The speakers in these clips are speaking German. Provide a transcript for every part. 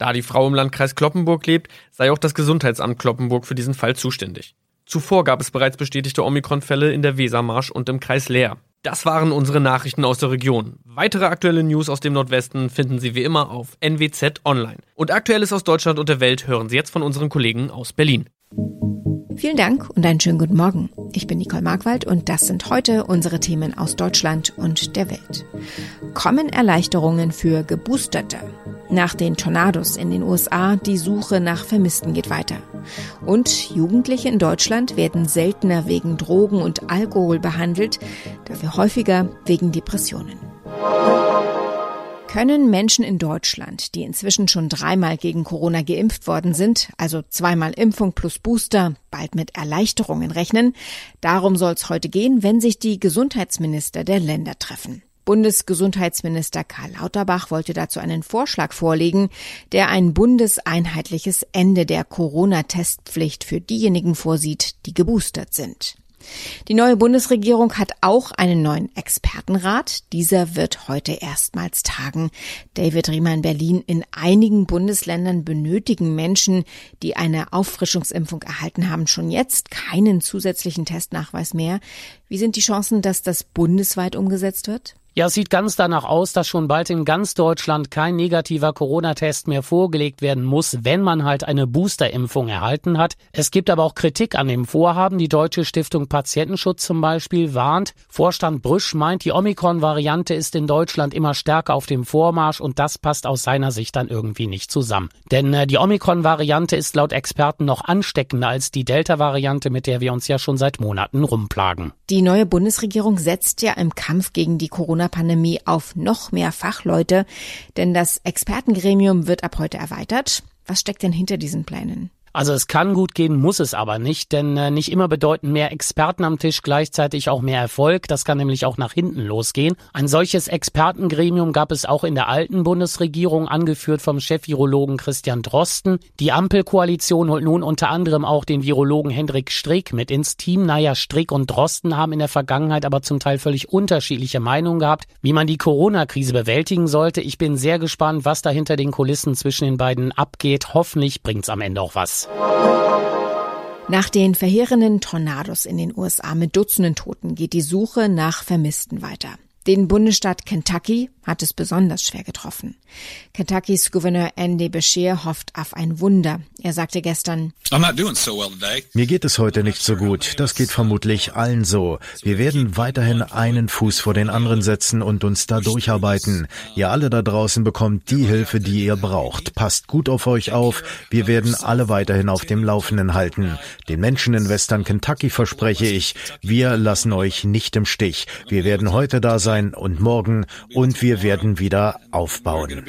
Da die Frau im Landkreis Kloppenburg lebt, sei auch das Gesundheitsamt Kloppenburg für diesen Fall zuständig. Zuvor gab es bereits bestätigte Omikron-Fälle in der Wesermarsch und im Kreis Leer. Das waren unsere Nachrichten aus der Region. Weitere aktuelle News aus dem Nordwesten finden Sie wie immer auf NWZ Online. Und Aktuelles aus Deutschland und der Welt hören Sie jetzt von unseren Kollegen aus Berlin. Vielen Dank und einen schönen guten Morgen. Ich bin Nicole Markwald und das sind heute unsere Themen aus Deutschland und der Welt. Kommen Erleichterungen für Geboosterte? Nach den Tornados in den USA, die Suche nach Vermissten geht weiter. Und Jugendliche in Deutschland werden seltener wegen Drogen und Alkohol behandelt, dafür häufiger wegen Depressionen. Können Menschen in Deutschland, die inzwischen schon dreimal gegen Corona geimpft worden sind, also zweimal Impfung plus Booster, bald mit Erleichterungen rechnen? Darum soll es heute gehen, wenn sich die Gesundheitsminister der Länder treffen. Bundesgesundheitsminister Karl Lauterbach wollte dazu einen Vorschlag vorlegen, der ein bundeseinheitliches Ende der Corona-Testpflicht für diejenigen vorsieht, die geboostert sind. Die neue Bundesregierung hat auch einen neuen Expertenrat. Dieser wird heute erstmals tagen. David Riemer in Berlin. In einigen Bundesländern benötigen Menschen, die eine Auffrischungsimpfung erhalten haben, schon jetzt keinen zusätzlichen Testnachweis mehr. Wie sind die Chancen, dass das bundesweit umgesetzt wird? Ja, es sieht ganz danach aus, dass schon bald in ganz Deutschland kein negativer Corona-Test mehr vorgelegt werden muss, wenn man halt eine Boosterimpfung erhalten hat. Es gibt aber auch Kritik an dem Vorhaben. Die Deutsche Stiftung Patientenschutz zum Beispiel warnt. Vorstand Brüsch meint, die Omikron-Variante ist in Deutschland immer stärker auf dem Vormarsch und das passt aus seiner Sicht dann irgendwie nicht zusammen. Denn äh, die Omikron-Variante ist laut Experten noch ansteckender als die Delta-Variante, mit der wir uns ja schon seit Monaten rumplagen. Die neue Bundesregierung setzt ja im Kampf gegen die Corona Corona-Pandemie auf noch mehr Fachleute, denn das Expertengremium wird ab heute erweitert. Was steckt denn hinter diesen Plänen? Also es kann gut gehen, muss es aber nicht, denn äh, nicht immer bedeuten mehr Experten am Tisch gleichzeitig auch mehr Erfolg. Das kann nämlich auch nach hinten losgehen. Ein solches Expertengremium gab es auch in der alten Bundesregierung, angeführt vom Chef-Virologen Christian Drosten. Die Ampelkoalition holt nun unter anderem auch den Virologen Hendrik Strick mit ins Team. Naja, Strick und Drosten haben in der Vergangenheit aber zum Teil völlig unterschiedliche Meinungen gehabt, wie man die Corona-Krise bewältigen sollte. Ich bin sehr gespannt, was da hinter den Kulissen zwischen den beiden abgeht. Hoffentlich bringt's am Ende auch was. Nach den verheerenden Tornados in den USA mit Dutzenden Toten geht die Suche nach Vermissten weiter. Den Bundesstaat Kentucky hat es besonders schwer getroffen. Kentuckys Gouverneur Andy Beshear hofft auf ein Wunder. Er sagte gestern, Mir geht es heute nicht so gut. Das geht vermutlich allen so. Wir werden weiterhin einen Fuß vor den anderen setzen und uns da durcharbeiten. Ihr alle da draußen bekommt die Hilfe, die ihr braucht. Passt gut auf euch auf. Wir werden alle weiterhin auf dem Laufenden halten. Den Menschen in Western Kentucky verspreche ich, wir lassen euch nicht im Stich. Wir werden heute da sein und morgen und wir werden wieder aufbauen.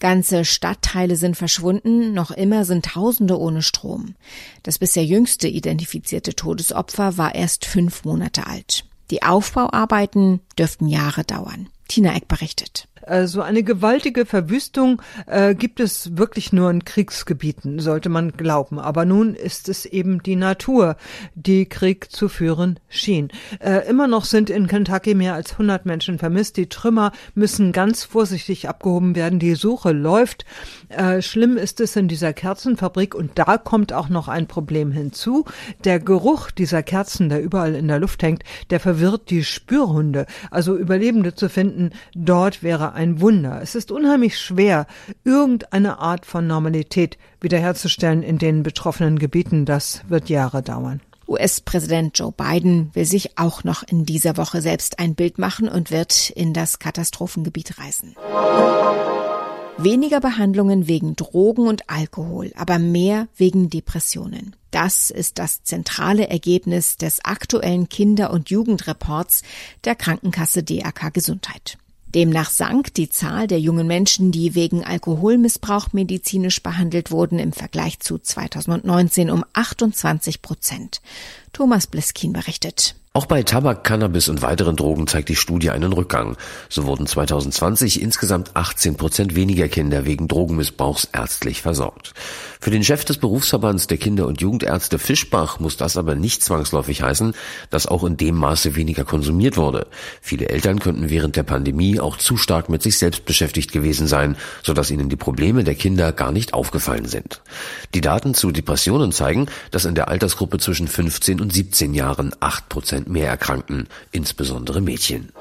Ganze Stadtteile sind verschwunden, noch immer sind Tausende ohne Strom. Das bisher jüngste identifizierte Todesopfer war erst fünf Monate alt. Die Aufbauarbeiten dürften Jahre dauern. Tina Eck berichtet. So eine gewaltige Verwüstung äh, gibt es wirklich nur in Kriegsgebieten, sollte man glauben. Aber nun ist es eben die Natur, die Krieg zu führen schien. Äh, immer noch sind in Kentucky mehr als 100 Menschen vermisst. Die Trümmer müssen ganz vorsichtig abgehoben werden. Die Suche läuft. Äh, schlimm ist es in dieser Kerzenfabrik und da kommt auch noch ein Problem hinzu. Der Geruch dieser Kerzen, der überall in der Luft hängt, der verwirrt die Spürhunde. Also Überlebende zu finden, dort wäre ein Wunder. Es ist unheimlich schwer, irgendeine Art von Normalität wiederherzustellen in den betroffenen Gebieten. Das wird Jahre dauern. US-Präsident Joe Biden will sich auch noch in dieser Woche selbst ein Bild machen und wird in das Katastrophengebiet reisen. Weniger Behandlungen wegen Drogen und Alkohol, aber mehr wegen Depressionen. Das ist das zentrale Ergebnis des aktuellen Kinder- und Jugendreports der Krankenkasse DAK Gesundheit. Demnach sank die Zahl der jungen Menschen, die wegen Alkoholmissbrauch medizinisch behandelt wurden, im Vergleich zu 2019 um 28 Prozent. Thomas Bliskin berichtet. Auch bei Tabak, Cannabis und weiteren Drogen zeigt die Studie einen Rückgang. So wurden 2020 insgesamt 18 Prozent weniger Kinder wegen Drogenmissbrauchs ärztlich versorgt. Für den Chef des Berufsverbands der Kinder- und Jugendärzte Fischbach muss das aber nicht zwangsläufig heißen, dass auch in dem Maße weniger konsumiert wurde. Viele Eltern könnten während der Pandemie auch zu stark mit sich selbst beschäftigt gewesen sein, sodass ihnen die Probleme der Kinder gar nicht aufgefallen sind. Die Daten zu Depressionen zeigen, dass in der Altersgruppe zwischen 15 und 17 Jahren 8 Prozent mehr erkrankten, insbesondere Mädchen.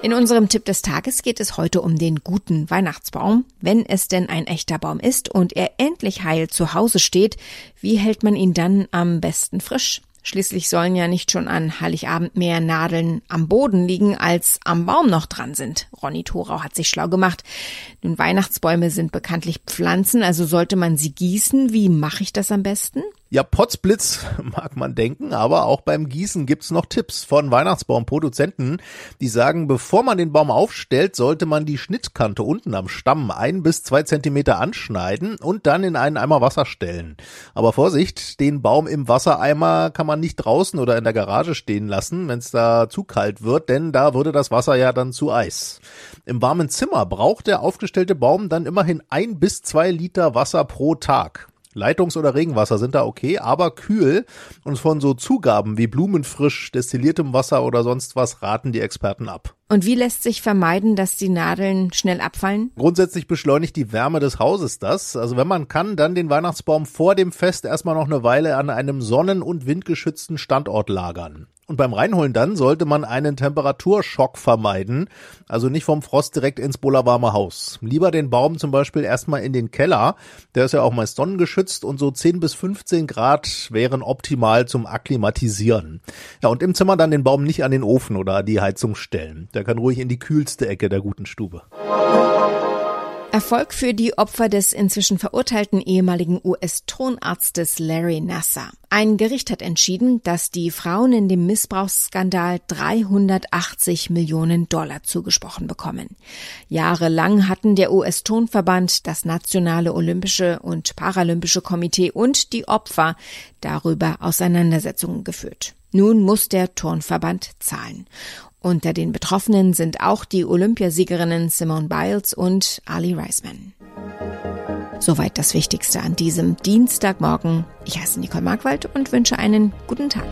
In unserem Tipp des Tages geht es heute um den guten Weihnachtsbaum. Wenn es denn ein echter Baum ist und er endlich heil zu Hause steht, wie hält man ihn dann am besten frisch? Schließlich sollen ja nicht schon an Heiligabend mehr Nadeln am Boden liegen, als am Baum noch dran sind. Ronny Thorau hat sich schlau gemacht. Nun, Weihnachtsbäume sind bekanntlich Pflanzen, also sollte man sie gießen. Wie mache ich das am besten? Ja, Potzblitz mag man denken, aber auch beim Gießen gibt's noch Tipps von Weihnachtsbaumproduzenten, die sagen, bevor man den Baum aufstellt, sollte man die Schnittkante unten am Stamm ein bis zwei Zentimeter anschneiden und dann in einen Eimer Wasser stellen. Aber Vorsicht, den Baum im Wassereimer kann man nicht draußen oder in der Garage stehen lassen, wenn es da zu kalt wird, denn da würde das Wasser ja dann zu Eis. Im warmen Zimmer braucht der aufgestellte Baum dann immerhin ein bis zwei Liter Wasser pro Tag. Leitungs- oder Regenwasser sind da okay, aber kühl und von so Zugaben wie blumenfrisch, destilliertem Wasser oder sonst was raten die Experten ab. Und wie lässt sich vermeiden, dass die Nadeln schnell abfallen? Grundsätzlich beschleunigt die Wärme des Hauses das. Also wenn man kann, dann den Weihnachtsbaum vor dem Fest erstmal noch eine Weile an einem sonnen- und windgeschützten Standort lagern. Und beim Reinholen dann sollte man einen Temperaturschock vermeiden, also nicht vom Frost direkt ins bullerwarme Haus. Lieber den Baum zum Beispiel erstmal in den Keller, der ist ja auch meist sonnengeschützt und so 10 bis 15 Grad wären optimal zum Akklimatisieren. Ja, und im Zimmer dann den Baum nicht an den Ofen oder die Heizung stellen. Der kann ruhig in die kühlste Ecke der guten Stube. Erfolg für die Opfer des inzwischen verurteilten ehemaligen US-Tonarztes Larry Nasser. Ein Gericht hat entschieden, dass die Frauen in dem Missbrauchsskandal 380 Millionen Dollar zugesprochen bekommen. Jahrelang hatten der US-Tonverband, das Nationale Olympische und Paralympische Komitee und die Opfer darüber Auseinandersetzungen geführt. Nun muss der Turnverband zahlen. Unter den Betroffenen sind auch die Olympiasiegerinnen Simone Biles und Ali Reisman. Soweit das Wichtigste an diesem Dienstagmorgen. Ich heiße Nicole Markwald und wünsche einen guten Tag.